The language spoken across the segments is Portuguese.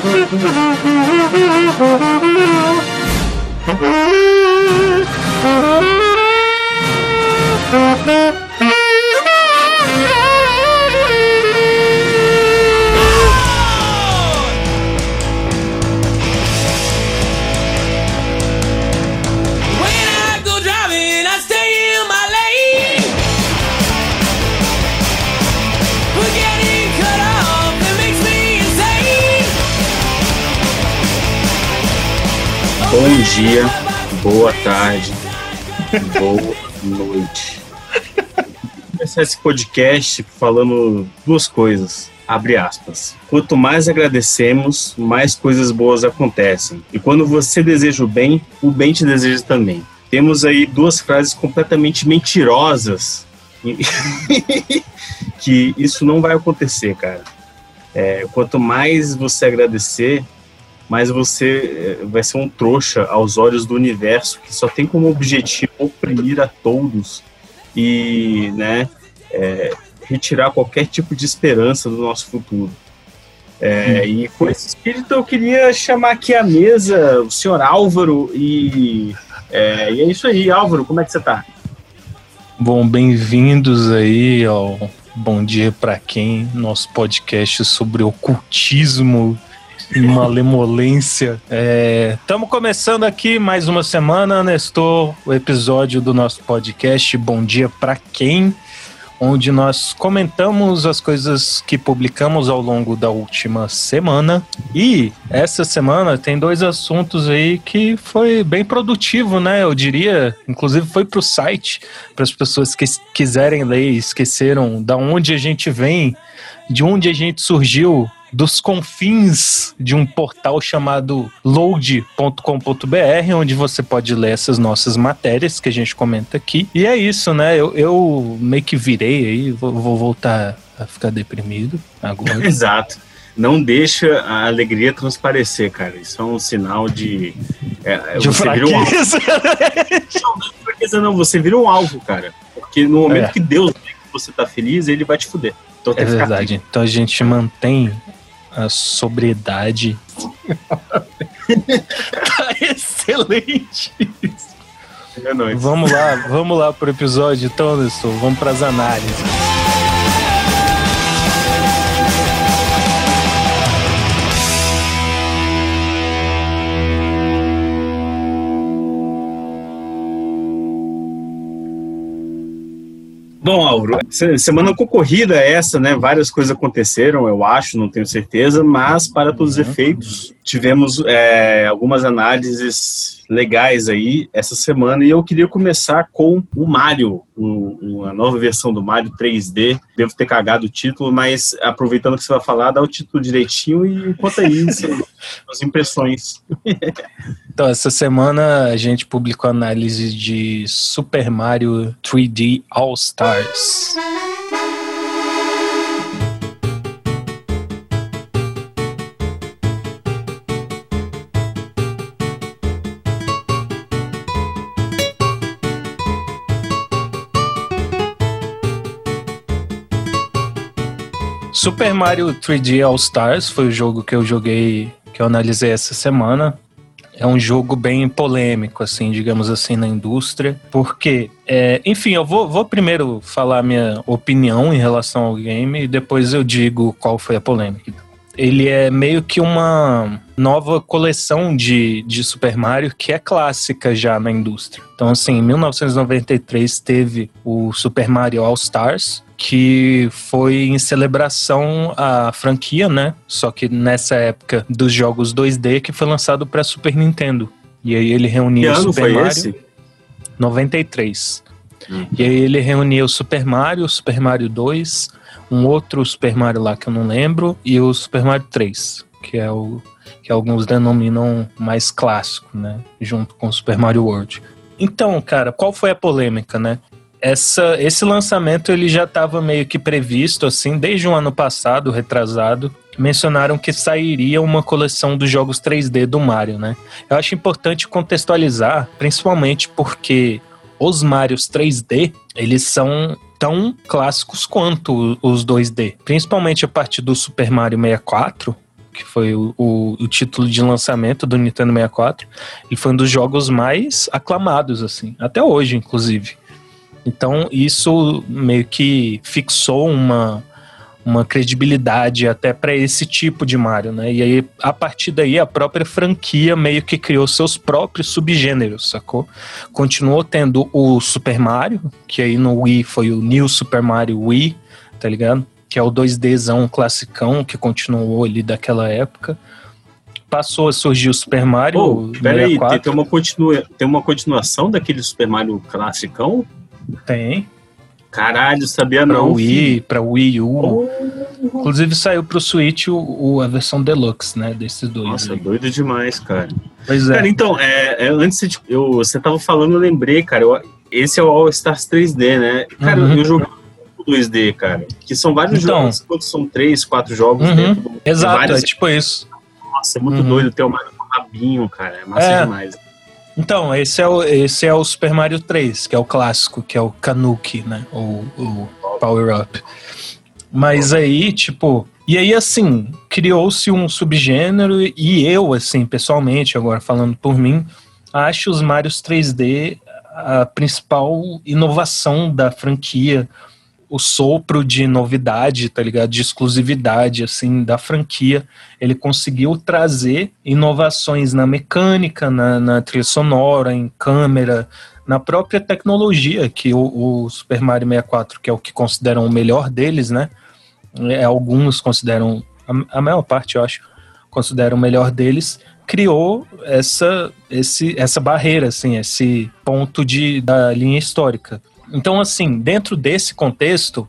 Thank you. Bom dia, boa tarde, boa noite. Começar esse podcast falando duas coisas. Abre aspas. Quanto mais agradecemos, mais coisas boas acontecem. E quando você deseja o bem, o bem te deseja também. Temos aí duas frases completamente mentirosas que isso não vai acontecer, cara. É, quanto mais você agradecer, mas você eh, vai ser um trouxa aos olhos do universo que só tem como objetivo oprimir a todos e né, é, retirar qualquer tipo de esperança do nosso futuro. É. E com esse espírito eu queria chamar aqui à mesa o senhor Álvaro e é, e é isso aí, Álvaro, como é que você está? Bom, bem-vindos aí ao Bom Dia para Quem, nosso podcast sobre ocultismo malemolência. Estamos é, começando aqui mais uma semana, Nestor, o episódio do nosso podcast Bom Dia para Quem, onde nós comentamos as coisas que publicamos ao longo da última semana. E essa semana tem dois assuntos aí que foi bem produtivo, né? Eu diria, inclusive foi para o site, para as pessoas que quiserem ler e esqueceram da onde a gente vem, de onde a gente surgiu dos confins de um portal chamado load.com.br, onde você pode ler essas nossas matérias que a gente comenta aqui. E é isso, né? Eu, eu meio que virei aí, vou, vou voltar a ficar deprimido agora. Exato. Não deixa a alegria transparecer, cara. Isso é um sinal de. É, de você fraqueza. Um não, não é fraqueza, não. Você vira um alvo, cara. Porque no momento é. que Deus vê que você tá feliz, ele vai te fuder. Então, é verdade. Então a gente mantém a sobriedade. tá excelente. É vamos lá, vamos lá pro episódio, então, Nestor. Vamos para as análises. Bom, Auro, semana concorrida essa, né? Várias coisas aconteceram, eu acho, não tenho certeza, mas para todos os uhum. efeitos, tivemos é, algumas análises legais aí essa semana e eu queria começar com o Mario, uma nova versão do Mario 3D. Devo ter cagado o título, mas aproveitando que você vai falar, dá o título direitinho e conta aí as impressões. então, essa semana a gente publicou a análise de Super Mario 3D All Super Mario 3D All Stars foi o jogo que eu joguei, que eu analisei essa semana. É um jogo bem polêmico, assim, digamos assim, na indústria, porque, é, enfim, eu vou, vou primeiro falar minha opinião em relação ao game e depois eu digo qual foi a polêmica ele é meio que uma nova coleção de, de Super Mario que é clássica já na indústria. Então, assim, em 1993 teve o Super Mario All Stars, que foi em celebração à franquia, né? Só que nessa época dos jogos 2D que foi lançado para Super Nintendo. E aí ele reunia que o Super Mario. Esse? 93. Uhum. E aí ele reunia o Super Mario, o Super Mario 2, um outro Super Mario lá que eu não lembro, e o Super Mario 3, que é o que alguns denominam mais clássico, né? Junto com o Super Mario World. Então, cara, qual foi a polêmica, né? Essa, esse lançamento ele já estava meio que previsto, assim, desde o ano passado, retrasado. Mencionaram que sairia uma coleção dos jogos 3D do Mario, né? Eu acho importante contextualizar, principalmente porque os Marios 3D, eles são tão clássicos quanto os 2D. Principalmente a partir do Super Mario 64, que foi o, o, o, título de lançamento do Nintendo 64. Ele foi um dos jogos mais aclamados, assim, até hoje, inclusive. Então, isso meio que fixou uma, uma credibilidade até para esse tipo de Mario, né? E aí, a partir daí, a própria franquia meio que criou seus próprios subgêneros, sacou? Continuou tendo o Super Mario, que aí no Wii foi o New Super Mario Wii, tá ligado? Que é o 2Dzão classicão que continuou ali daquela época. Passou a surgir o Super Mario. Oh, peraí, tem, tem, uma continua, tem uma continuação daquele Super Mario classicão? Tem. Caralho, sabia pra não. Wii, pra Wii U. Oh. Inclusive saiu pro Switch o, o, a versão Deluxe, né? Desses dois. Nossa, aí. doido demais, cara. Pois é. Cara, então, é, é antes de, eu, você tava falando, eu lembrei, cara. Eu, esse é o All Stars 3D, né? Cara, uhum. eu joguei 2D, cara. Que são vários então, jogos, quantos são três, quatro jogos uhum. dentro do. Exato, é tipo isso. Nossa, é muito uhum. doido ter o Mario com rabinho, cara. É massa é. demais. Então, esse é, o, esse é o Super Mario 3, que é o clássico, que é o Kanuki, né? O, o Power Up. Mas aí, tipo. E aí, assim, criou-se um subgênero, e eu, assim, pessoalmente, agora falando por mim, acho os Marios 3D a principal inovação da franquia o sopro de novidade, tá ligado? De exclusividade, assim, da franquia. Ele conseguiu trazer inovações na mecânica, na, na trilha sonora, em câmera, na própria tecnologia, que o, o, Super Mario 64, que é o que consideram o melhor deles, né? É, alguns consideram, a, a maior parte, eu acho, consideram o melhor deles, criou essa, esse, essa barreira, assim, esse ponto de, da linha histórica. Então, assim, dentro desse contexto,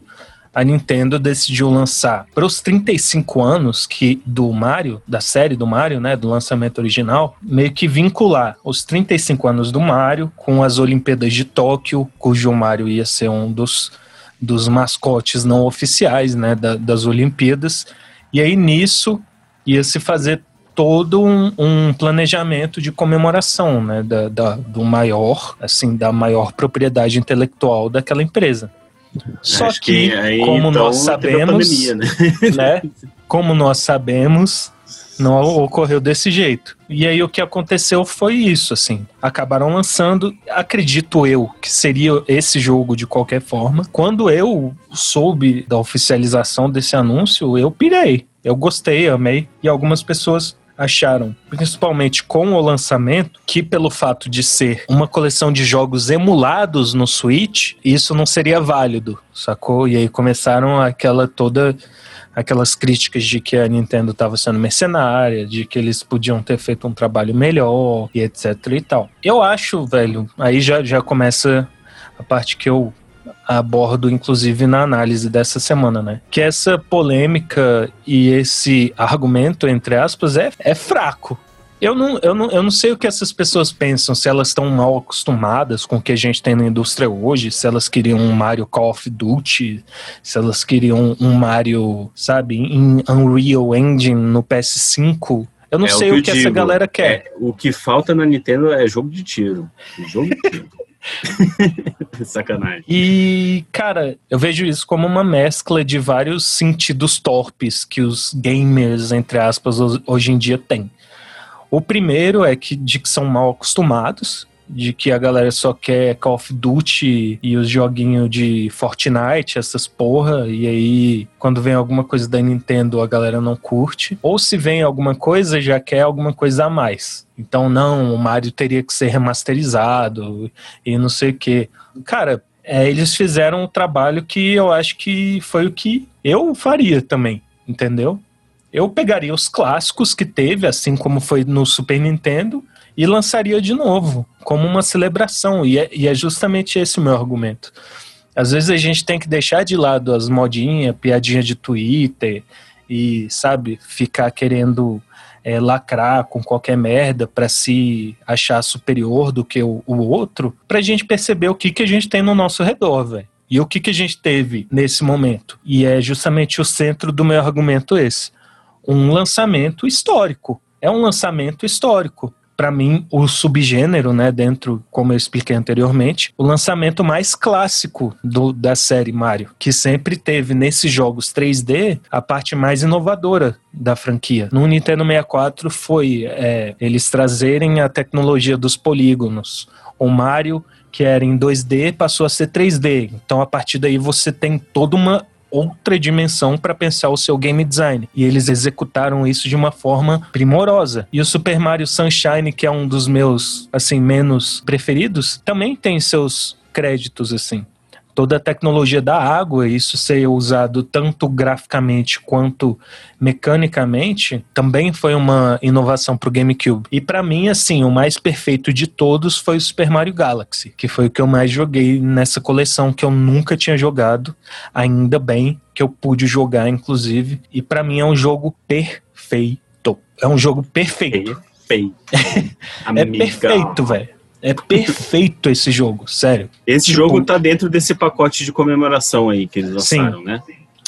a Nintendo decidiu lançar para os 35 anos que do Mario, da série do Mario, né, do lançamento original, meio que vincular os 35 anos do Mario com as Olimpíadas de Tóquio, cujo Mario ia ser um dos, dos mascotes não oficiais, né, da, das Olimpíadas. E aí nisso ia se fazer todo um, um, planejamento de comemoração, né, da, da, do maior, assim, da maior propriedade intelectual daquela empresa. Só Acho que, que aí, como então, nós sabemos, pandemia, né? né? Como nós sabemos, não ocorreu desse jeito. E aí o que aconteceu foi isso, assim. Acabaram lançando, acredito eu, que seria esse jogo de qualquer forma. Quando eu soube da oficialização desse anúncio, eu pirei. Eu gostei, amei. E algumas pessoas acharam, principalmente com o lançamento, que pelo fato de ser uma coleção de jogos emulados no Switch, isso não seria válido, sacou? E aí começaram aquela toda aquelas críticas de que a Nintendo estava sendo mercenária, de que eles podiam ter feito um trabalho melhor e etc e tal. Eu acho, velho, aí já, já começa a parte que eu abordo, inclusive, na análise dessa semana, né? Que essa polêmica e esse argumento, entre aspas, é, é fraco. Eu não, eu, não, eu não sei o que essas pessoas pensam, se elas estão mal acostumadas com o que a gente tem na indústria hoje, se elas queriam um Mario Call of Duty, se elas queriam um Mario, sabe, em Unreal Engine no PS5. Eu não é sei o que, o que essa galera quer. É, o que falta na Nintendo é jogo de tiro. Jogo de tiro. Sacanagem. E, cara, eu vejo isso como uma mescla de vários sentidos torpes que os gamers, entre aspas, hoje em dia têm. O primeiro é que de que são mal acostumados, de que a galera só quer Call of Duty e os joguinhos de Fortnite, essas porra, e aí quando vem alguma coisa da Nintendo a galera não curte. Ou se vem alguma coisa, já quer alguma coisa a mais. Então, não, o Mario teria que ser remasterizado e não sei o que. Cara, é, eles fizeram um trabalho que eu acho que foi o que eu faria também, entendeu? Eu pegaria os clássicos que teve, assim como foi no Super Nintendo, e lançaria de novo, como uma celebração. E é, e é justamente esse o meu argumento. Às vezes a gente tem que deixar de lado as modinhas, piadinha de Twitter e, sabe, ficar querendo é, lacrar com qualquer merda para se achar superior do que o, o outro, pra gente perceber o que, que a gente tem no nosso redor, velho. E o que, que a gente teve nesse momento? E é justamente o centro do meu argumento esse. Um lançamento histórico. É um lançamento histórico para mim, o subgênero, né, dentro, como eu expliquei anteriormente, o lançamento mais clássico do, da série Mario, que sempre teve nesses jogos 3D a parte mais inovadora da franquia. No Nintendo 64 foi é, eles trazerem a tecnologia dos polígonos. O Mario que era em 2D passou a ser 3D. Então a partir daí você tem toda uma outra dimensão para pensar o seu game design. E eles executaram isso de uma forma primorosa. E o Super Mario Sunshine, que é um dos meus assim menos preferidos, também tem seus créditos assim toda a tecnologia da água, isso ser usado tanto graficamente quanto mecanicamente, também foi uma inovação para o GameCube. E para mim, assim, o mais perfeito de todos foi o Super Mario Galaxy, que foi o que eu mais joguei nessa coleção que eu nunca tinha jogado. Ainda bem que eu pude jogar, inclusive. E para mim é um jogo perfeito. É um jogo perfeito. Perfeito. é perfeito, velho. É perfeito esse jogo, sério. Esse tipo, jogo tá dentro desse pacote de comemoração aí que eles lançaram, sim. né?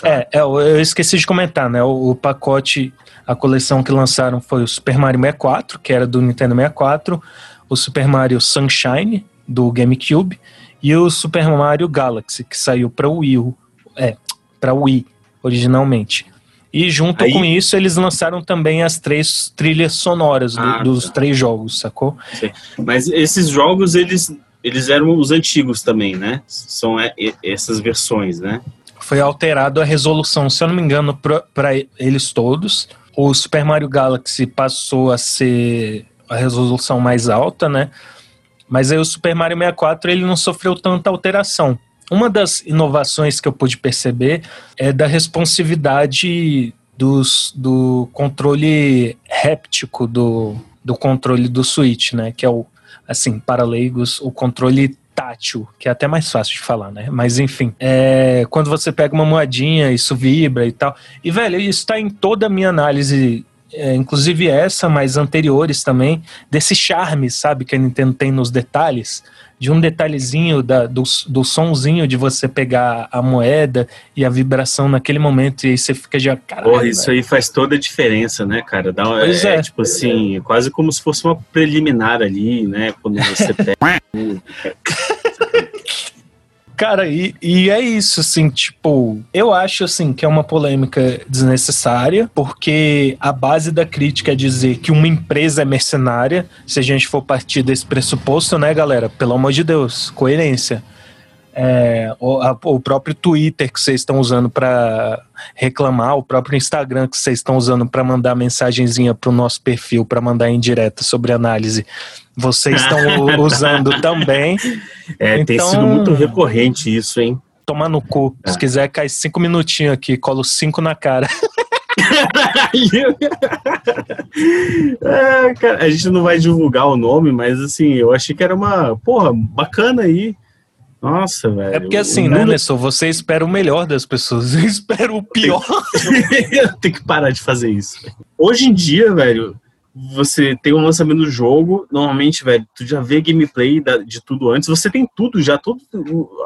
É, é, eu esqueci de comentar, né? O, o, pacote, a coleção que lançaram foi o Super Mario 64, que era do Nintendo 64, o Super Mario Sunshine, do GameCube, e o Super Mario Galaxy, que saiu para o Wii, é, para Wii originalmente. E junto Aí... com isso, eles lançaram também as três trilhas sonoras do, ah, dos tá. três jogos, sacou? Sim. Mas esses jogos, eles, eles eram os antigos também, né? São essas versões, né? Foi alterado a resolução, se eu não me engano, para eles todos. O Super Mario Galaxy passou a ser a resolução mais alta, né? Mas aí o Super Mario 64 ele não sofreu tanta alteração. Uma das inovações que eu pude perceber é da responsividade dos, do controle réptico do, do controle do Switch, né? Que é o, assim, para leigos, o controle tátil, que é até mais fácil de falar, né? Mas enfim, é, quando você pega uma moedinha, isso vibra e tal. E, velho, isso está em toda a minha análise é, inclusive essa, mas anteriores também, desse charme, sabe, que a Nintendo tem nos detalhes, de um detalhezinho da, do, do sonzinho de você pegar a moeda e a vibração naquele momento, e aí você fica já, caralho. Porra, isso aí faz toda a diferença, né, cara? Dá, pois é, é, tipo assim, quase como se fosse uma preliminar ali, né, quando você pega. Cara, e, e é isso, assim, tipo, eu acho, assim, que é uma polêmica desnecessária, porque a base da crítica é dizer que uma empresa é mercenária, se a gente for partir desse pressuposto, né, galera? Pelo amor de Deus, coerência. É, o, a, o, próprio Twitter que vocês estão usando para reclamar, o próprio Instagram que vocês estão usando para mandar mensagenzinha para o nosso perfil, para mandar em direta sobre análise, vocês estão usando também. É, então, tem sido muito recorrente isso, hein? Tomar no cu. Se é. quiser, cai cinco minutinhos aqui, colo cinco na cara. é, cara, a gente não vai divulgar o nome, mas assim, eu achei que era uma, porra, bacana aí. Nossa, velho. É porque assim, né, Nestor? Você espera o melhor das pessoas. Eu espero o pior. eu tenho que parar de fazer isso. Hoje em dia, velho, você tem um lançamento do jogo, normalmente, velho, tu já vê gameplay de tudo antes, você tem tudo já, toda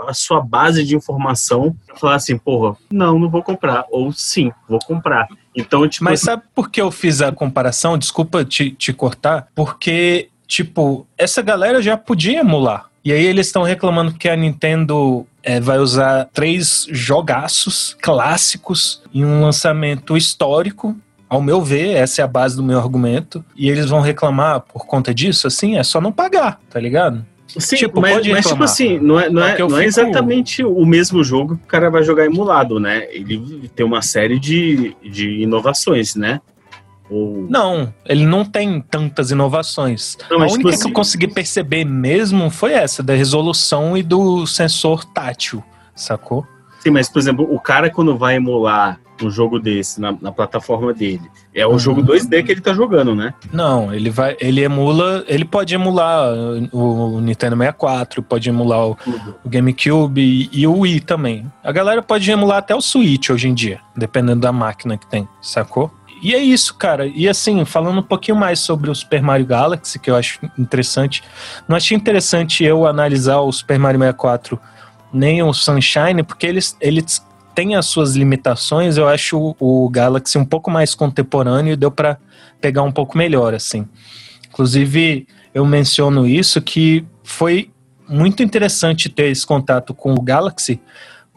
a sua base de informação pra falar assim, porra, não, não vou comprar, ou sim, vou comprar. Então, tipo. Mas sabe por que eu fiz a comparação? Desculpa te, te cortar, porque, tipo, essa galera já podia emular. E aí eles estão reclamando que a Nintendo é, vai usar três jogaços clássicos em um lançamento histórico ao meu ver, essa é a base do meu argumento. E eles vão reclamar por conta disso, assim, é só não pagar, tá ligado? Sim, tipo, mas, mas tipo assim, não é, não é, não é exatamente o mesmo jogo que o cara vai jogar emulado, né? Ele tem uma série de, de inovações, né? Ou... Não, ele não tem tantas inovações. Não, a única tipo assim... que eu consegui perceber mesmo foi essa, da resolução e do sensor tátil, sacou? Sim, mas, por exemplo, o cara quando vai emular um jogo desse na, na plataforma dele. É o uhum. jogo 2D que ele tá jogando, né? Não, ele vai, ele emula, ele pode emular o, o Nintendo 64, pode emular o, o GameCube e, e, o Wii também. A galera pode emular até o Switch hoje em dia, dependendo da máquina que tem, sacou? E é isso, cara. E assim, falando um pouquinho mais sobre o Super Mario Galaxy, que eu acho interessante. Não achei interessante eu analisar o Super Mario 64 nem o Sunshine, porque eles, eles tem as suas limitações, eu acho o Galaxy um pouco mais contemporâneo e deu para pegar um pouco melhor, assim. Inclusive, eu menciono isso que foi muito interessante ter esse contato com o Galaxy,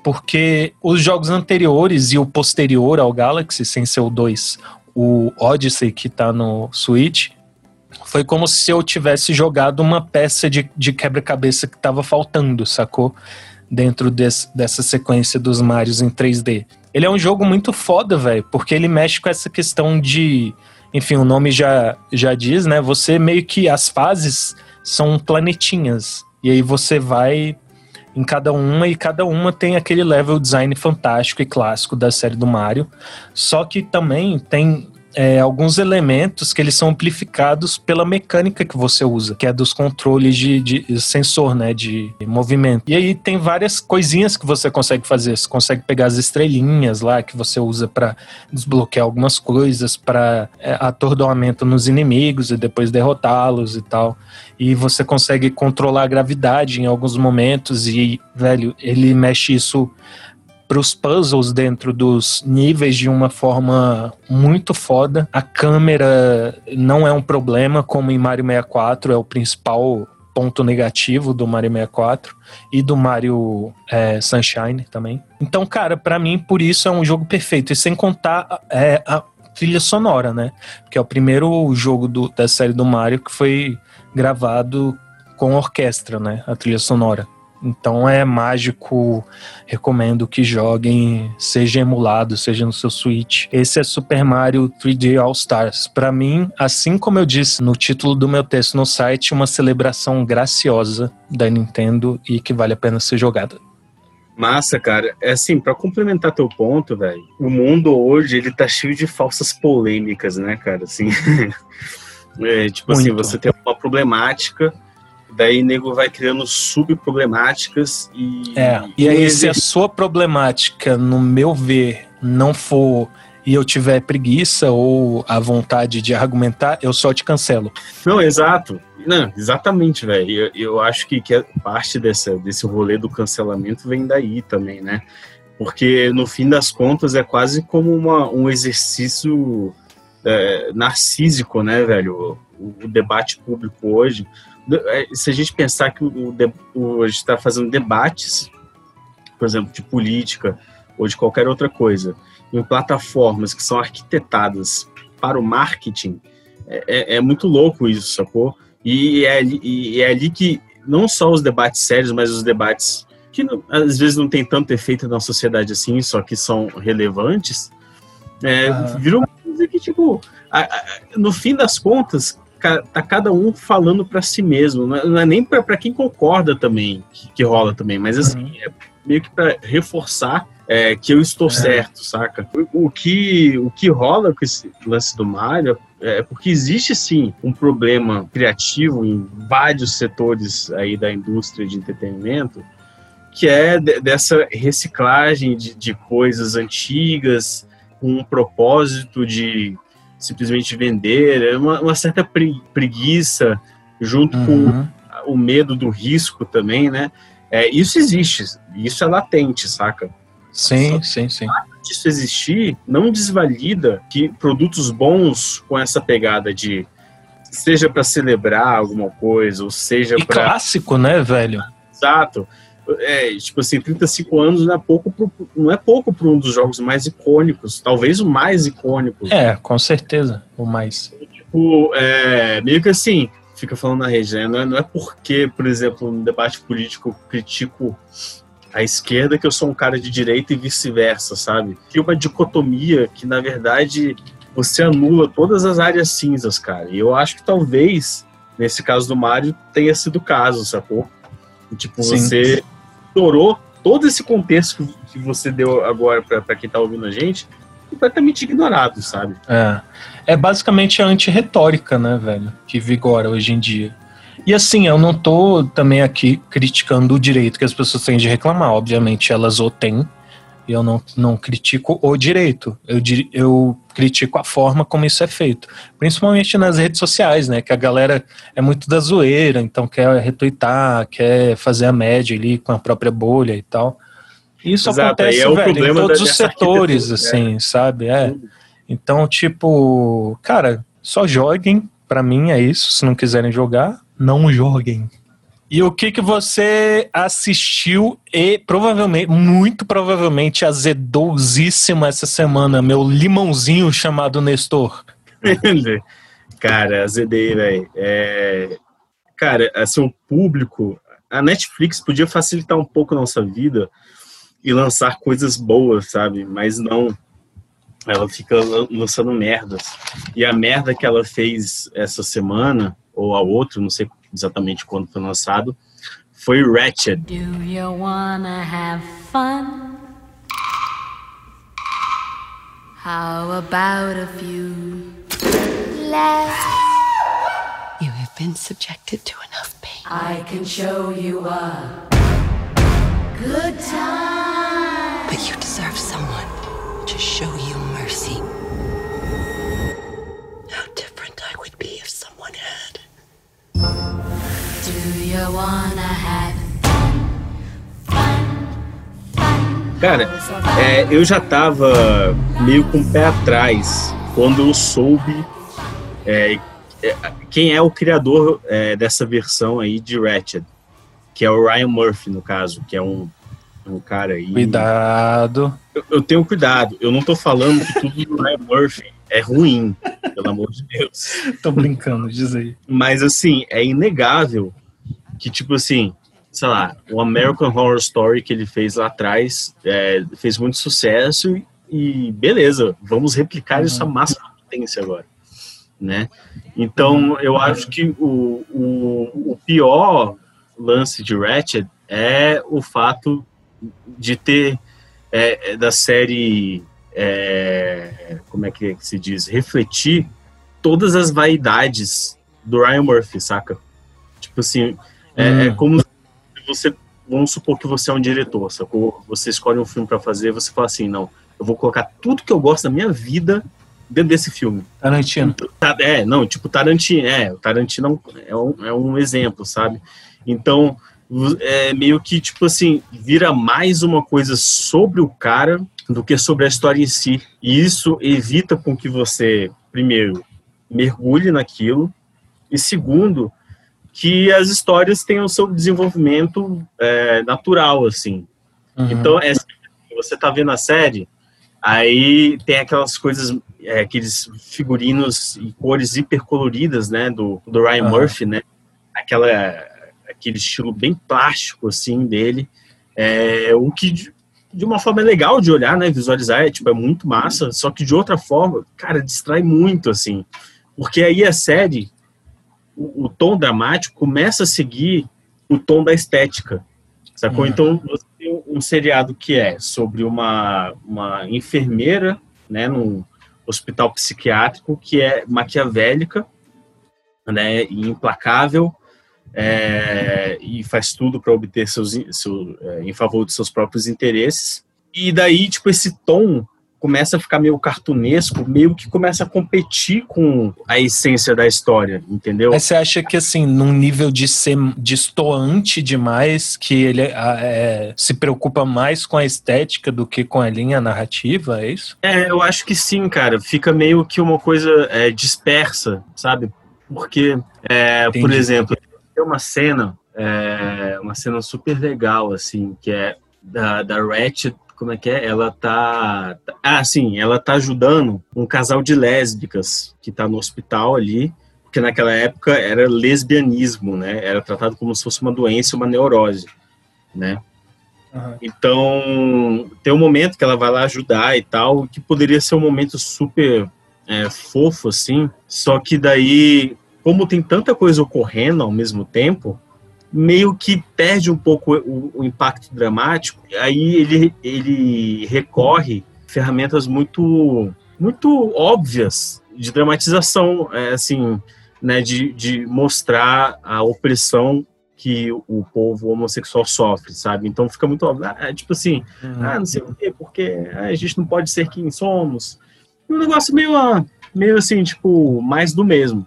porque os jogos anteriores e o posterior ao Galaxy, sem ser o 2, o Odyssey que tá no Switch, foi como se eu tivesse jogado uma peça de, de quebra-cabeça que tava faltando, sacou? Dentro desse, dessa sequência dos Marios em 3D. Ele é um jogo muito foda, velho, porque ele mexe com essa questão de. Enfim, o nome já, já diz, né? Você meio que. As fases são planetinhas. E aí você vai em cada uma e cada uma tem aquele level design fantástico e clássico da série do Mario. Só que também tem é, alguns elementos que eles são amplificados pela mecânica que você usa, que é dos controles de, de, sensor, né, de movimento. E aí tem várias coisinhas que você consegue fazer. Você consegue pegar as estrelinhas lá que você usa para desbloquear algumas coisas, para é, atordoamento nos inimigos e depois derrotá-los e tal. E você consegue controlar a gravidade em alguns momentos e, velho, ele mexe isso para os puzzles dentro dos níveis de uma forma muito foda. A câmera não é um problema, como em Mario 64 é o principal ponto negativo do Mario 64 e do Mario é, Sunshine também. Então, cara, para mim, por isso é um jogo perfeito. E sem contar é, a trilha sonora, né? Que é o primeiro jogo do, da série do Mario que foi gravado com orquestra, né? A trilha sonora. Então é mágico, recomendo que joguem, seja emulado, seja no seu Switch. Esse é Super Mario 3D All Stars. Para mim, assim como eu disse no título do meu texto no site, uma celebração graciosa da Nintendo e que vale a pena ser jogada. Massa, cara. É assim, para complementar teu ponto, velho, o mundo hoje ele tá cheio de falsas polêmicas, né, cara? Assim, é, tipo assim, Muito. assim, você tem uma problemática daí nego vai criando subproblemáticas e. É, e aí, se a sua problemática, no meu ver, não for e eu tiver preguiça ou a vontade de argumentar, eu só te cancelo. Não, exato. Não, exatamente, velho. Eu, eu, acho que, que parte dessa, desse rolê do cancelamento vem daí também, né? Porque no fim das contas é quase como uma, um exercício é, narcísico, né, velho? O, o debate público hoje se a gente pensar que o, o, a gente está fazendo debates, por exemplo, de política ou de qualquer outra coisa, em plataformas que são arquitetadas para o marketing, é, é, é muito louco isso, sacou? E é, e é ali que não só os debates sérios, mas os debates que não, às vezes não tem tanto efeito na sociedade assim, só que são relevantes, é, viram que, tipo, a, a, no fim das contas, tá cada um falando para si mesmo. Não é, é nem para quem concorda também que, que, rola também, mas assim, uhum. é meio que para reforçar é, que eu estou é. certo, saca? O, o, que, o que rola com esse lance do Mario é porque existe sim um problema criativo em vários setores aí da indústria de entretenimento, que é de, dessa reciclagem de, de coisas antigas com um propósito de simplesmente vender, é uma, uma certa preguiça junto uhum. com o medo do risco também, né? É, isso existe, isso é latente, saca? Sim, sim, sim. Isso existir não desvalida que produtos bons com essa pegada de seja para celebrar alguma coisa, ou seja para clássico, né, velho? Exato é, tipo assim, 35 anos não é pouco pro, não é pouco para um dos jogos mais icônicos, talvez o mais icônico. É, com certeza, o mais. Tipo, é, meio que assim, fica falando na rede, né? Não é, não é porque, por exemplo, no debate político eu critico a esquerda que eu sou um cara de direita e vice-versa, sabe? Que uma dicotomia que, na verdade, você anula todas as áreas cinzas, cara. E eu acho que talvez, nesse caso do Mario, tenha sido o caso, sacou? Tipo, Sim. você ignorou todo esse contexto que você deu agora para quem tá ouvindo a gente, completamente ignorado, sabe? É. É basicamente a anti-retórica, né, velho, que vigora hoje em dia. E assim, eu não tô também aqui criticando o direito que as pessoas têm de reclamar. Obviamente, elas o têm, eu não, não critico o direito, eu, eu critico a forma como isso é feito. Principalmente nas redes sociais, né? Que a galera é muito da zoeira, então quer retweetar, quer fazer a média ali com a própria bolha e tal. Isso Exato, acontece, é velho, em todos os setores, assim, né? sabe? É. Então, tipo, cara, só joguem, Para mim é isso. Se não quiserem jogar, não joguem. E o que que você assistiu e provavelmente, muito provavelmente, azedousíssima essa semana, meu limãozinho chamado Nestor? cara, azedei, velho. É... Cara, assim, o público, a Netflix podia facilitar um pouco a nossa vida e lançar coisas boas, sabe? Mas não. Ela fica lançando merdas. E a merda que ela fez essa semana, ou a outra, não sei exatamente quando foi lançado, foi Ratchet. Do you wanna have fun? How about a few laughs? You have been subjected to enough pain. I can show you a good time. But you deserve someone to show you Cara, é, eu já tava meio com o pé atrás quando eu soube é, é, quem é o criador é, dessa versão aí de Ratchet, que é o Ryan Murphy, no caso, que é um, um cara aí. Cuidado. Eu, eu, tenho cuidado. Eu não tô falando que tudo do Ryan Murphy é ruim, pelo amor de Deus. tô brincando, diz aí. Mas assim, é inegável que, tipo assim, sei lá, o American Horror Story que ele fez lá atrás é, fez muito sucesso e, e beleza, vamos replicar isso a máxima potência agora, né? Então, eu acho que o, o, o pior lance de Ratchet é o fato de ter é, é da série é, como é que se diz refletir todas as vaidades do Ryan Murphy, saca? Tipo assim, é, é hum. é como se você, vamos supor que você é um diretor, sacou? Você escolhe um filme para fazer, você fala assim, não, eu vou colocar tudo que eu gosto da minha vida dentro desse filme. Tarantino. Tá, é, não, tipo Tarantino, é, o Tarantino é um, é um exemplo, sabe? Então, é meio que, tipo assim, vira mais uma coisa sobre o cara do que sobre a história em si. E isso evita com que você, primeiro, mergulhe naquilo, e segundo, que as histórias tenham o seu desenvolvimento é, natural, assim. Uhum. Então, é, você tá vendo a série, aí tem aquelas coisas, é, aqueles figurinos e cores hipercoloridas, né, do, do Ryan uhum. Murphy, né, aquela, aquele estilo bem plástico, assim, dele, é, o que de, de uma forma é legal de olhar, né, visualizar, é, tipo, é muito massa, só que de outra forma, cara, distrai muito, assim, porque aí a série o, o, tom dramático começa a seguir o tom da estética, sacou? Uhum. Então, você tem um seriado que é sobre uma, uma enfermeira, né, num hospital psiquiátrico, que é maquiavélica, né, e implacável, é, e faz tudo para obter seus, seu, é, em favor de seus próprios interesses. E daí, tipo, esse tom começa a ficar meio cartunesco, meio que começa a competir com a essência da história, entendeu? Mas você acha que, assim, num nível de ser distoante demais, que ele é, se preocupa mais com a estética do que com a linha narrativa, é isso? É, eu acho que sim, cara. Fica meio que uma coisa é, dispersa, sabe? Porque, é, por exemplo, tem uma cena, é, uma cena super legal, assim, que é da, da Ratchet como é que é? Ela tá. Ah, sim, ela tá ajudando um casal de lésbicas que tá no hospital ali, porque naquela época era lesbianismo, né? Era tratado como se fosse uma doença, uma neurose, né? Uhum. Então, tem um momento que ela vai lá ajudar e tal, que poderia ser um momento super é, fofo, assim, só que daí, como tem tanta coisa ocorrendo ao mesmo tempo, meio que perde um pouco o, o impacto dramático. Aí ele, ele recorre ferramentas muito, muito óbvias de dramatização, é, assim, né, de, de mostrar a opressão que o povo homossexual sofre, sabe? Então fica muito óbvio, ah, tipo assim, uhum. ah, não sei o quê, porque ah, a gente não pode ser quem somos. Um negócio meio, meio assim, tipo, mais do mesmo.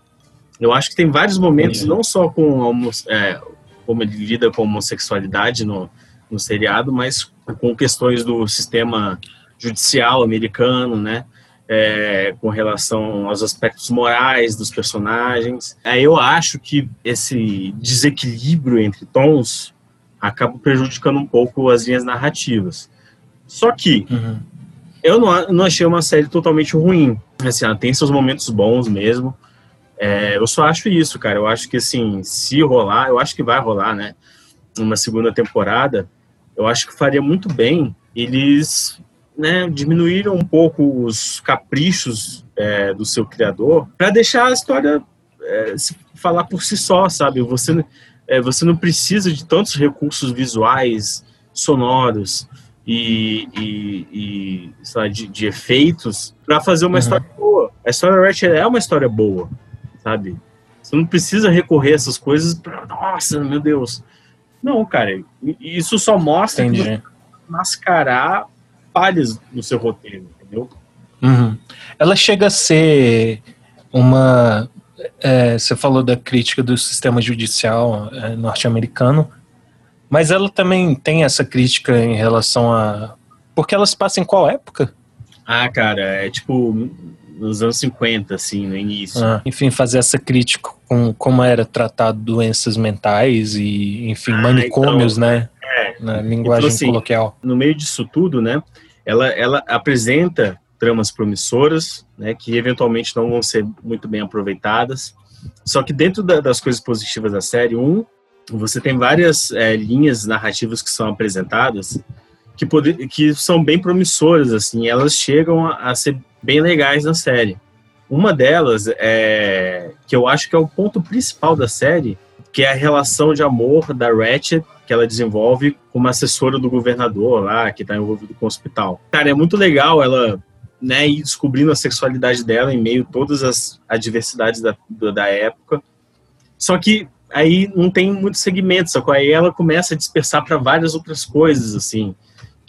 Eu acho que tem vários momentos, não só com é, como ele lida com a homossexualidade no, no seriado, mas com questões do sistema judicial americano, né? é, com relação aos aspectos morais dos personagens. Aí eu acho que esse desequilíbrio entre tons acaba prejudicando um pouco as linhas narrativas. Só que uhum. eu não, não achei uma série totalmente ruim. Assim, ela tem seus momentos bons mesmo. É, eu só acho isso, cara. Eu acho que, assim, se rolar, eu acho que vai rolar, né? Uma segunda temporada, eu acho que faria muito bem eles né, diminuíram um pouco os caprichos é, do seu criador para deixar a história é, se falar por si só, sabe? Você, é, você não precisa de tantos recursos visuais, sonoros e, e, e lá, de, de, efeitos para fazer uma uhum. história boa. A história Ratchet é uma história boa, sabe? Você não precisa recorrer a essas coisas para, nossa, meu Deus. Não, cara, isso só mostra mascarar falhas no seu roteiro, entendeu? Uhum. Ela chega a ser uma. É, você falou da crítica do sistema judicial é, norte-americano, mas ela também tem essa crítica em relação a. Porque elas passam em qual época? Ah, cara, é tipo nos anos 50, assim, no início. Ah, enfim, fazer essa crítica com como era tratado doenças mentais e, enfim, ah, manicômios, então, né? É. Na linguagem então, assim, coloquial. No meio disso tudo, né? Ela, ela apresenta tramas promissoras, né? Que eventualmente não vão ser muito bem aproveitadas. Só que dentro da, das coisas positivas da série, um, você tem várias é, linhas narrativas que são apresentadas que, poder, que são bem promissoras, assim, elas chegam a, a, ser bem legais na série. Uma delas é que eu acho que é o ponto principal da série, que é a relação de amor da Ratchet que ela desenvolve com uma assessora do governador lá, que está envolvido com o hospital. Cara, é muito legal ela né, ir descobrindo a sexualidade dela em meio a todas as adversidades da, da época. Só que aí não tem muitos segmentos, só que aí ela começa a dispersar para várias outras coisas, assim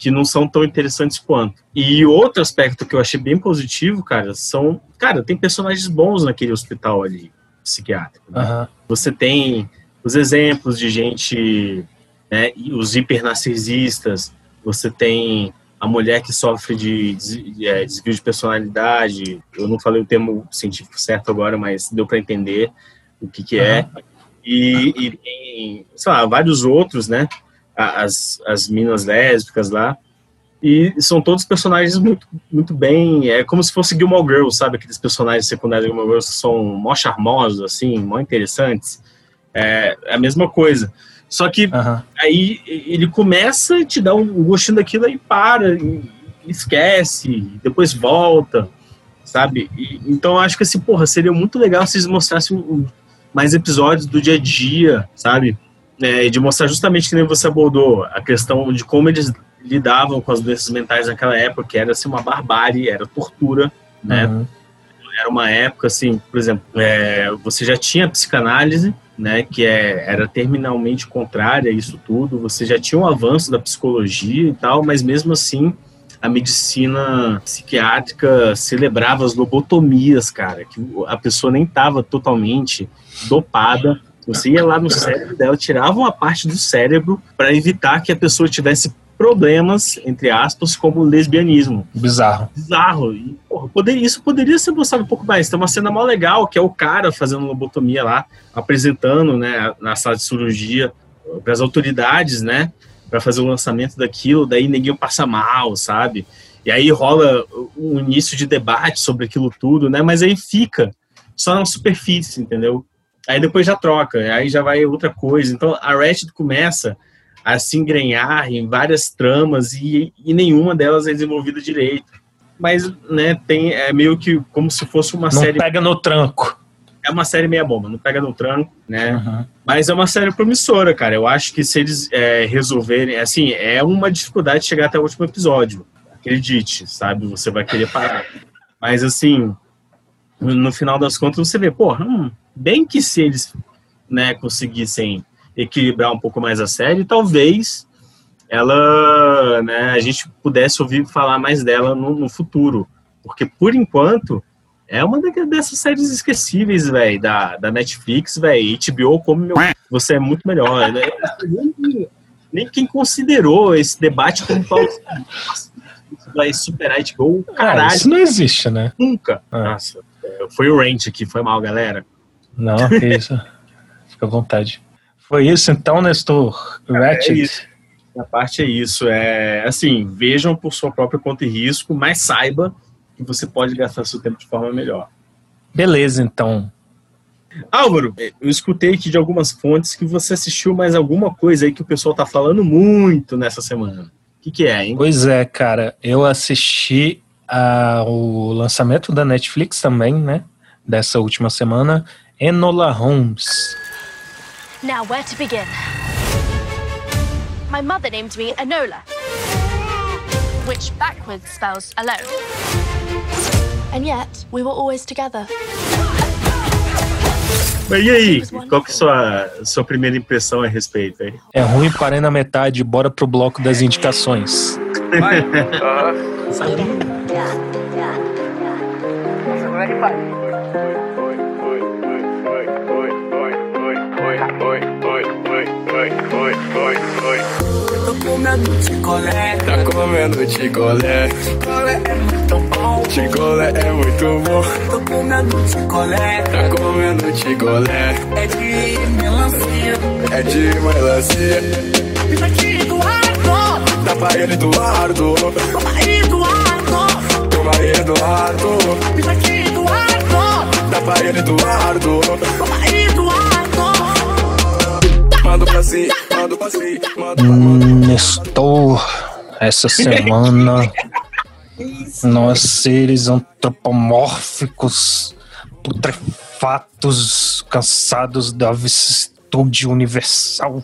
que não são tão interessantes quanto. E outro aspecto que eu achei bem positivo, cara, são. Cara, tem personagens bons naquele hospital ali, psiquiátrico. Né? Uhum. Você tem os exemplos de gente, né, os hipernarcisistas, você tem a mulher que sofre de, de é, desvio de personalidade. Eu não falei o termo científico certo agora, mas deu para entender o que, que é. E, e tem, sei lá, vários outros, né? As, as minas lésbicas lá. E são todos personagens muito, muito bem. É como se fosse Gilmore Girls, sabe? Aqueles personagens secundários de Gilmore Girls que são mó charmosos, assim, mó interessantes. É, é a mesma coisa. Só que uhum. aí ele começa a te dar um gostinho daquilo e para, e esquece, depois volta, sabe? E, então acho que assim, porra, seria muito legal se eles mostrassem mais episódios do dia a dia, sabe? É, de mostrar justamente que nem você abordou a questão de como eles lidavam com as doenças mentais naquela época, que era assim, uma barbárie, era tortura, né? Uhum. Era uma época, assim, por exemplo, é, você já tinha psicanálise, né, que é, era terminalmente contrária a isso tudo, você já tinha um avanço da psicologia e tal, mas mesmo assim a medicina psiquiátrica celebrava as lobotomias, cara, que a pessoa nem estava totalmente dopada, você ia lá no cérebro dela, tirava uma parte do cérebro para evitar que a pessoa tivesse problemas, entre aspas, como lesbianismo. Bizarro. Bizarro. E, porra, poderia, isso poderia ser mostrado um pouco mais. Tem uma cena mó legal, que é o cara fazendo lobotomia lá, apresentando, né, na sala de cirurgia para as autoridades, né, para fazer o lançamento daquilo, daí ninguém passa mal, sabe? E aí rola um início de debate sobre aquilo tudo, né, mas aí fica só na superfície, entendeu? Aí depois já troca, aí já vai outra coisa. Então a Ratchet começa a se engrenhar em várias tramas e, e nenhuma delas é desenvolvida direito. Mas, né, tem, é meio que como se fosse uma não série. Não pega no tranco. É uma série meia bomba, não pega no tranco, né? Uhum. Mas é uma série promissora, cara. Eu acho que se eles é, resolverem, assim, é uma dificuldade chegar até o último episódio. Acredite, sabe? Você vai querer parar. Mas, assim, no final das contas, você vê, pô, hum, bem que se eles né, conseguissem equilibrar um pouco mais a série, talvez ela, né, a gente pudesse ouvir falar mais dela no, no futuro, porque por enquanto é uma dessas séries esquecíveis, velho, da, da Netflix, velho, HBO como meu, você é muito melhor, né? nem, nem quem considerou esse debate como vai superar HBO, caralho. Isso não existe, né? Nunca. Ah. Nossa, foi o rant aqui, foi mal, galera. Não, que isso. Fica à vontade. Foi isso então, Nestor? Ratchet? isso. A parte é isso. É assim, vejam por sua própria conta e risco, mas saiba que você pode gastar seu tempo de forma melhor. Beleza, então. Álvaro, eu escutei aqui de algumas fontes que você assistiu mais alguma coisa aí que o pessoal tá falando muito nessa semana. O que, que é, hein? Pois é, cara. Eu assisti a, o lançamento da Netflix também, né? Dessa última semana. Enola Holmes. Now, where to begin? My mother named me Enola, which backwards spells alone. And yet, we were always together. E aí? Qual que é a sua, sua primeira impressão a respeito aí? É ruim, parei na metade. Bora pro bloco das indicações. Tô comendo picolé, Tá comendo chicolé, picolé é muito bom. chicolé é muito bom. Tô comendo picolé, Tá comendo chicolé, é de melancia. é de melancia. Pitaquinho Eduardo, Da Bahia Eduardo, papai Eduardo. do Bahia Eduardo, Pitaquinho Eduardo, Bahia Eduardo. papai Eduardo. Mando pra si, mando pra si, mando Hum, Nestor, essa semana nós seres antropomórficos, putrefatos, cansados da vicissitude universal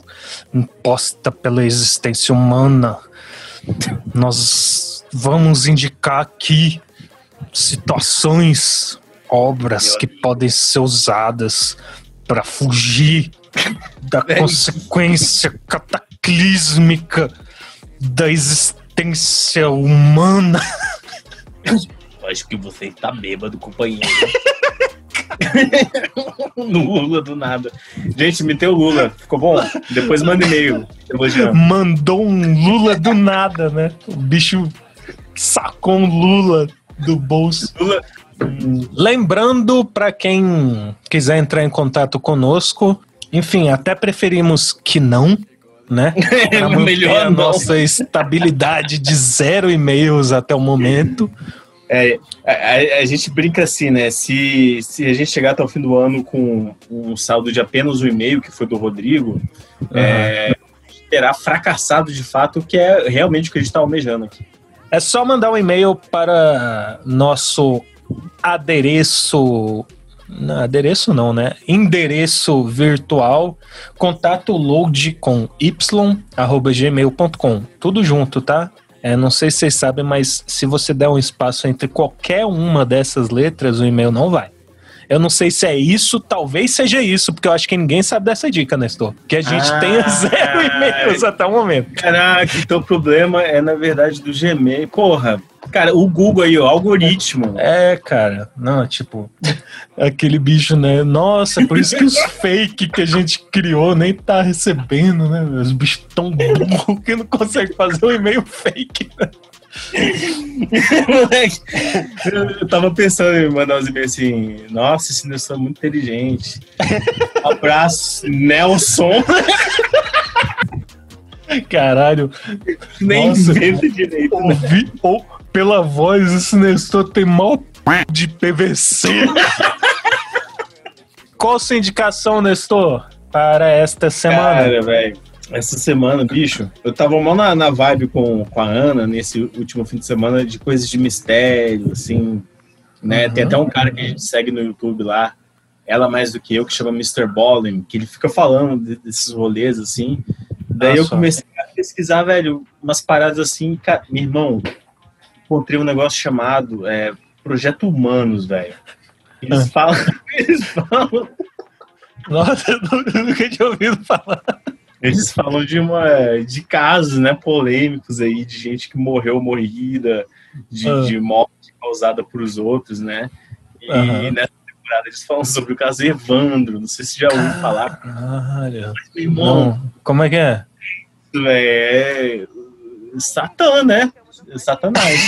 imposta pela existência humana, nós vamos indicar aqui situações, obras que podem ser usadas para fugir da consequência cataclísmica da existência humana. Acho que você está bêbado, companheiro. no Lula do nada. Gente, meteu o Lula. Ficou bom? Depois manda e-mail. Mandou um Lula do nada, né? O bicho sacou um Lula do bolso. Lula, Lembrando para quem quiser entrar em contato conosco, enfim, até preferimos que não, né? Pra manter a não. nossa estabilidade de zero e-mails até o momento. É, a, a- gente brinca assim, né? Se, se a gente chegar até o fim do ano com um saldo de apenas um e-mail, que foi do Rodrigo, é, terá fracassado de fato, que é realmente o que a gente está almejando aqui. É só mandar um e-mail para nosso adereço. Não, adereço não, né? Endereço virtual, contato load com y, arroba gmail.com. Tudo junto, tá? É, não sei se vocês sabem, mas se você der um espaço entre qualquer uma dessas letras, o e-mail não vai. Eu não sei se é isso, talvez seja isso, porque eu acho que ninguém sabe dessa dica, Nestor. Que a gente Ah, tenha zero e-mails até o momento. Caraca, então o problema é, na verdade, do Gmail. Porra, cara, o Google aí, o algoritmo. É, cara, não, tipo, aquele bicho, né? Nossa, por isso que os fake que a gente criou nem tá recebendo, né? Os bichos tão burros que não conseguem fazer um e-mail fake. né? Moleque, eu, tava pensando em mandar uns e-mails assim, nossa, esse Nelson é muito inteligente. Abraço, Nelson. Caralho, Nem Nossa. direito. né? ouvi ou pela voz, esse Nestor tem mal de PVC. Qual sua indicação, Nestor, para esta semana? Cara, velho, essa semana, bicho, eu tava mal na, na vibe com, com a Ana nesse último fim de semana de coisas de mistério, assim, né? Uhum. Tem até um cara que a gente segue no YouTube lá, ela mais do que eu, que chama Mr. Bolin, que ele fica falando de- desses rolês, assim. Daí eu Nossa. comecei a pesquisar, velho, umas paradas assim, cara, meu irmão, encontrei um negócio chamado é, Projeto Humanos, velho. Eles Ah. falam, eles falam Nossa, eu nunca tinha ouvido falar. Eles falam de uma de casos, né, polêmicos aí de gente que morreu morrida, de, Ah. de morte causada por os outros, né? E Aham. nessa temporada eles falam sobre o caso Evandro. Não sei se já ouviu falar. Caralho. Meu irmão, Não, como é que é? isso é Satã, né? Satanás.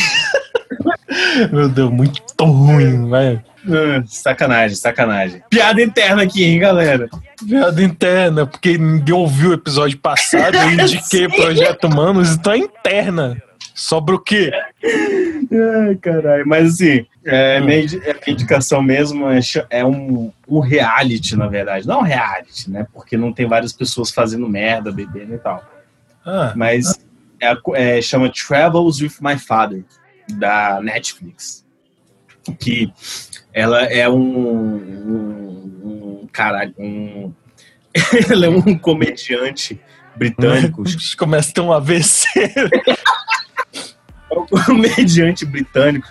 Meu Deus, muito ruim, velho. Ah, sacanagem, sacanagem. Piada interna aqui, hein, galera? Piada interna, porque ninguém ouviu o episódio passado, eu indiquei Projeto Humanos, então é interna. Sobra o quê? Ai, caralho. Mas assim, é, minha, indi- a minha indicação mesmo é, é um, um reality, na verdade. Não um reality, né? Porque não tem várias pessoas fazendo merda, bebendo e tal. Ah, Mas é, é, chama Travels with My Father, da Netflix. Que ela é um. um, um caralho. Um, ela é um comediante britânico. começa a ter um AVC. É um comediante britânico,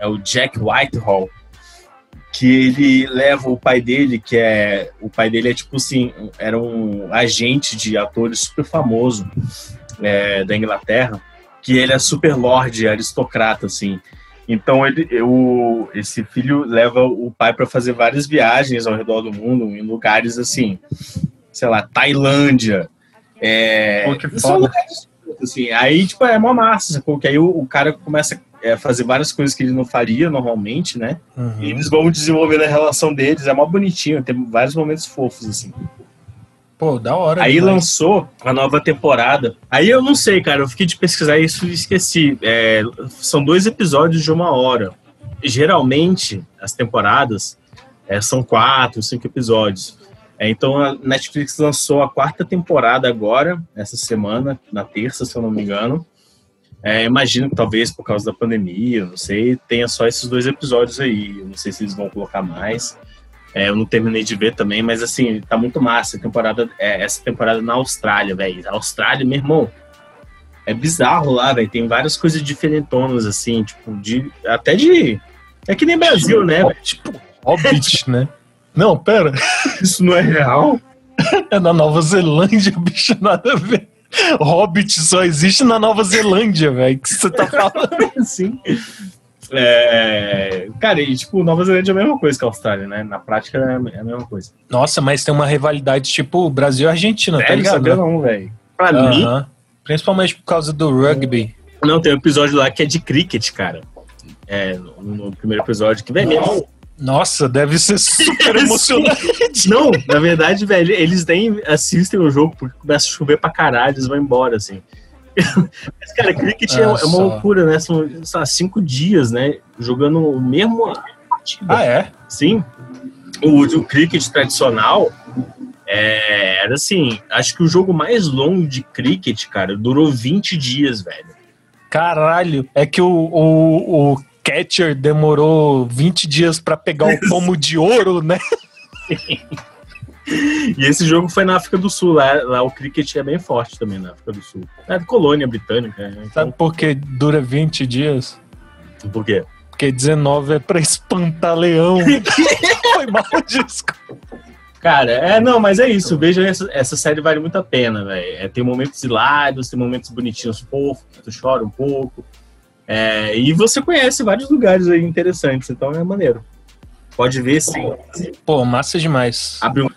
é o Jack Whitehall, que ele leva o pai dele, que é. O pai dele é tipo assim, era um agente de atores super famoso é, da Inglaterra, que ele é super lord, aristocrata, assim. Então ele, eu, esse filho leva o pai para fazer várias viagens ao redor do mundo, em lugares assim, sei lá, Tailândia. É, Pô, que são foda. assim. Aí, tipo, é uma massa, sacou? Que aí o, o cara começa a fazer várias coisas que ele não faria normalmente, né? E Uhum. eles vão desenvolvendo a relação deles, é mó bonitinho, tem vários momentos fofos, assim. Pô, da hora. Aí demais. lançou a nova temporada. Aí eu não sei, cara, eu fiquei de pesquisar isso e esqueci. É, são dois episódios de uma hora. Geralmente, as temporadas é, são quatro, cinco episódios. É, então a Netflix lançou a quarta temporada agora, essa semana, na terça, se eu não me engano. É, imagino que talvez por causa da pandemia, não sei, tenha só esses dois episódios aí. Não sei se eles vão colocar mais. É, eu não terminei de ver também, mas assim, tá muito massa. A temporada, é, essa temporada na Austrália, velho. Austrália, meu irmão. É bizarro lá, velho. Tem várias coisas diferentonas, assim, tipo, de. Até de. É que nem Brasil, né? velho? Tipo, Hobbit, né? Não, pera. Isso não é real? É na Nova Zelândia, bicho, nada a ver. Hobbit só existe na Nova Zelândia, velho. que você tá falando? Sim. É, Cara, e tipo, Nova Zelândia é a mesma coisa que a Austrália, né? Na prática é a mesma coisa. Nossa, mas tem uma rivalidade tipo Brasil e Argentina, tá Velho, ligado? né? não, velho. Pra mim. Principalmente por causa do rugby. não, tem um episódio lá que é de cricket, cara. É, no, no primeiro episódio, que, velho, mesmo. Nossa, deve ser super emocionante. Não, na verdade, velho, eles nem assistem o jogo porque começa a chover pra caralho, eles vão embora, assim. Mas, cara, cricket é, é uma loucura, né? São, lá, cinco dias, né? Jogando o mesmo partida. Ah, é? Sim. O, o cricket tradicional é, era assim, acho que o jogo mais longo de cricket, cara, durou 20 dias, velho. Caralho. É que o, o, o catcher demorou 20 dias pra pegar o pomo de ouro, né? E esse jogo foi na África do Sul, lá, lá o cricket é bem forte também na África do Sul. É colônia britânica, né? Sabe Então, por que dura 20 dias? por quê? Porque 19 é pra espantar leão. Foi mal, desculpa. Cara, é, não, mas é isso. Veja, essa, essa série vale muito a pena, velho. É, tem momentos hilários, tem momentos bonitinhos, fofos, que tu chora um pouco. É, e você conhece vários lugares aí interessantes, então é maneiro. Pode ver sim. Pô, massa demais. Abre um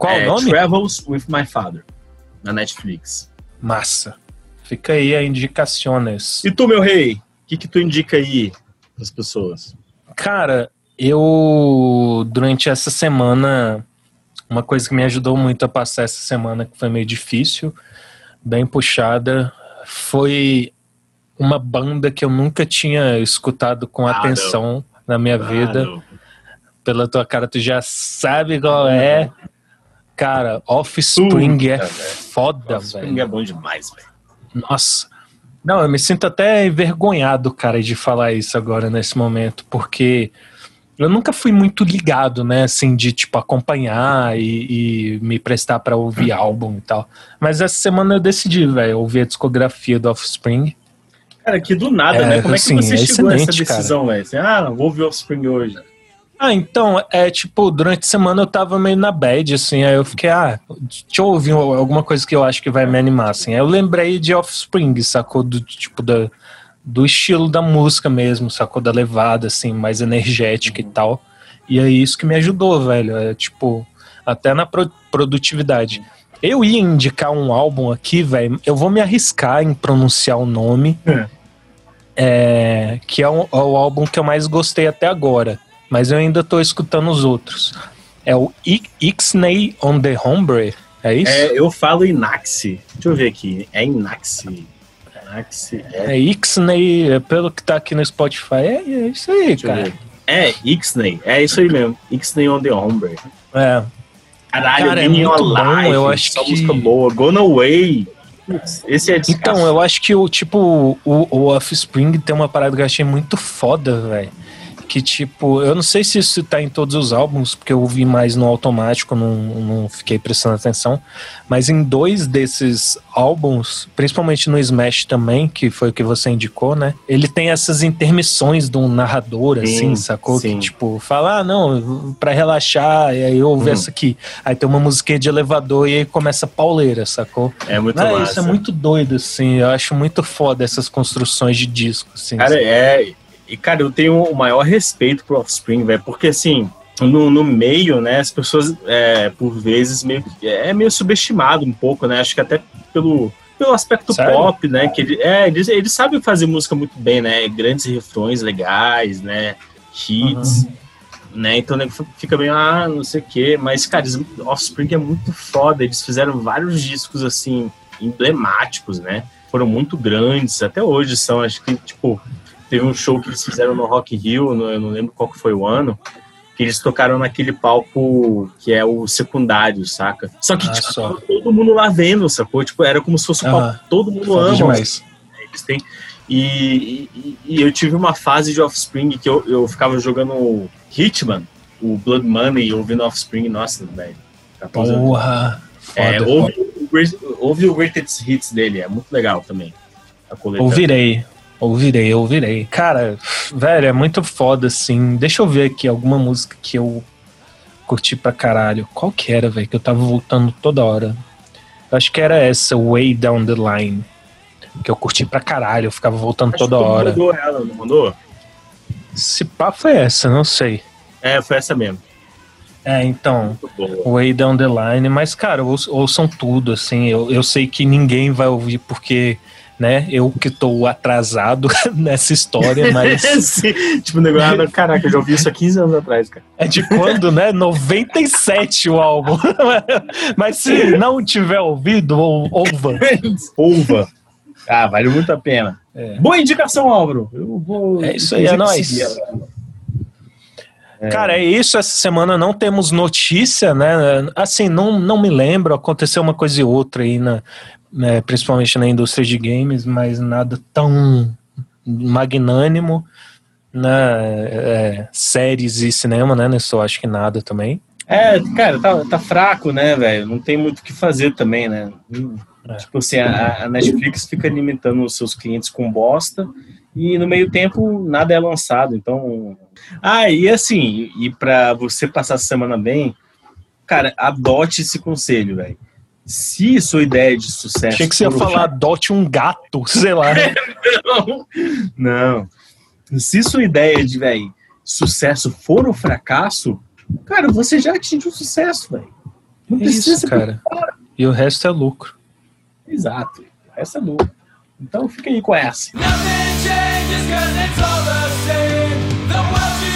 Qual é, o nome? Travels with My Father, na Netflix. Massa. Fica aí a indicações. E tu, meu rei, o que, que tu indica aí pras pessoas? Cara, eu durante essa semana, uma coisa que me ajudou muito a passar essa semana, que foi meio difícil, bem puxada, foi uma banda que eu nunca tinha escutado com Ah, atenção na minha vida. Ah, não. Pela tua cara, tu já sabe qual é. Cara, Offspring Puta, é velho. foda, Offspring velho. é bom demais, velho. Nossa. Não, eu me sinto até envergonhado, cara, de falar isso agora nesse momento, porque eu nunca fui muito ligado, né, assim, de tipo acompanhar e, e me prestar pra ouvir álbum e tal. Mas essa semana eu decidi, velho, ouvir a discografia do Offspring. Cara, que do nada, É, né? Como assim, é que você é chegou a essa decisão, velho? Assim, ah, vou ouvir Offspring hoje. Ah, então, é tipo, durante a semana eu tava meio na bad, assim, aí eu fiquei, ah, deixa eu ouvir alguma coisa que eu acho que vai me animar, assim. Aí eu lembrei de Offspring, sacou? Do tipo, da, do estilo da música mesmo, sacou? Da levada, assim, mais energética e tal. E é isso que me ajudou, velho. É tipo, até na pro- produtividade. Eu ia indicar um álbum aqui, velho. Eu vou me arriscar em pronunciar o nome. É. é, que é o, é o álbum que eu mais gostei até agora, mas eu ainda tô escutando os outros. É o I- Ixnay on the Hombre, é isso? É, eu falo Inaxi. Deixa eu ver aqui. É Inaxi. Inaxi. É, É Ixnay, é pelo que tá aqui no Spotify, é, é isso aí, deixa cara. É, Ixnay. É isso aí mesmo. Ixnay on the Hombre. É, Caralho, Cara, é muito bom, Alive, eu acho essa que- música boa. Gone Away. Esse é Então, eu acho que o tipo, o, o Offspring tem uma parada que eu achei muito foda, velho. Que tipo, eu não sei se isso tá em todos os álbuns, porque eu ouvi mais no automático, não, não fiquei prestando atenção. Mas em dois desses álbuns, principalmente no Smash também, que foi o que você indicou, né? Ele tem essas intermissões de um narrador, Sim, assim, sacou? sim. Que tipo, fala, ah, não, pra relaxar, e aí eu ouvo Hum. essa aqui. Aí tem uma musiquinha de elevador e aí começa a pauleira, sacou? É muito Não, massa. isso é muito doido, assim. Eu acho muito foda essas construções de disco, assim. Cara, é. E, cara, eu tenho o maior respeito pro Offspring, velho, porque assim. No, no meio, né, as pessoas, é, por vezes, meio, que- é meio subestimado um pouco, né? Acho que até pelo, pelo aspecto Sério? pop, né? Que ele, é, eles, eles sabem fazer música muito bem, né? Grandes refrões legais, né? Hits, né? Então né, fica meio, ah, não sei o quê. Mas, cara, Offspring é muito foda. Eles fizeram vários discos, assim, emblemáticos, né? Foram muito grandes, até hoje são. Acho que, tipo, teve um show que eles fizeram no Rock Hill, no- eu não lembro qual que foi o ano, que eles tocaram naquele palco que é o secundário, saca? Só que, Ah, tipo, só. todo mundo lá vendo, sacou? Tipo, era como se fosse um palco todo mundo Foda ama. demais. Eles têm. E, e- e eu tive uma fase de Offspring que eu, eu ficava jogando Hitman, o Blood Money, ouvindo Offspring, nossa, velho. 14 anos. Porra. É, ouve, ouve o Greatest Hits dele, é muito legal também. Ouvirei. Ouvirei, ouvirei. Cara, velho, é muito foda, assim. Deixa eu ver aqui alguma música que eu curti pra caralho. Qual que era, velho? Que eu tava voltando toda hora. Eu acho que era essa, Way Down the Line. Que eu curti pra caralho. Eu ficava voltando Acho toda que hora. mandou ela, não mandou? Se pá foi essa, não sei. É, foi essa mesmo. É, então. Way Down the Line, mas, cara, ouç- ouçam tudo, assim, eu, eu sei que ninguém vai ouvir porque, né, eu que tô atrasado nessa história, mas tipo, o negócio, ah, caraca, eu já ouvi isso há 15 anos atrás, cara. é de quando, né, 97 o álbum, mas se não tiver ouvido, ou- ouva. Polva. Ah, vale muito a pena. É. Boa indicação, Álvaro. Eu vou. É isso aí, é nóis. seguir Cara, é isso, essa semana não temos notícia, né, assim, não, não me lembro, aconteceu uma coisa e outra aí, na, né, principalmente na indústria de games, mas nada tão magnânimo, né, é, séries e cinema, né, eu acho que nada também. É, cara, tá, tá fraco, né, velho? Não tem muito o que fazer também, né? É. Tipo assim, a, a Netflix fica limitando os seus clientes com bosta e no meio tempo nada é lançado, então... Ah, e assim, e pra você passar a semana bem, cara, adote esse conselho, velho. Se sua ideia de sucesso... Achei que você ia falar, adote um gato, sei lá. Não, não. Se sua ideia de, velho, sucesso for um fracasso, cara, você já atingiu o sucesso, velho. Não É precisa isso, cara. E o resto é lucro. Exato. Essa é lucro. Então fica aí com essa. Nothing changes cause it's all the same. The world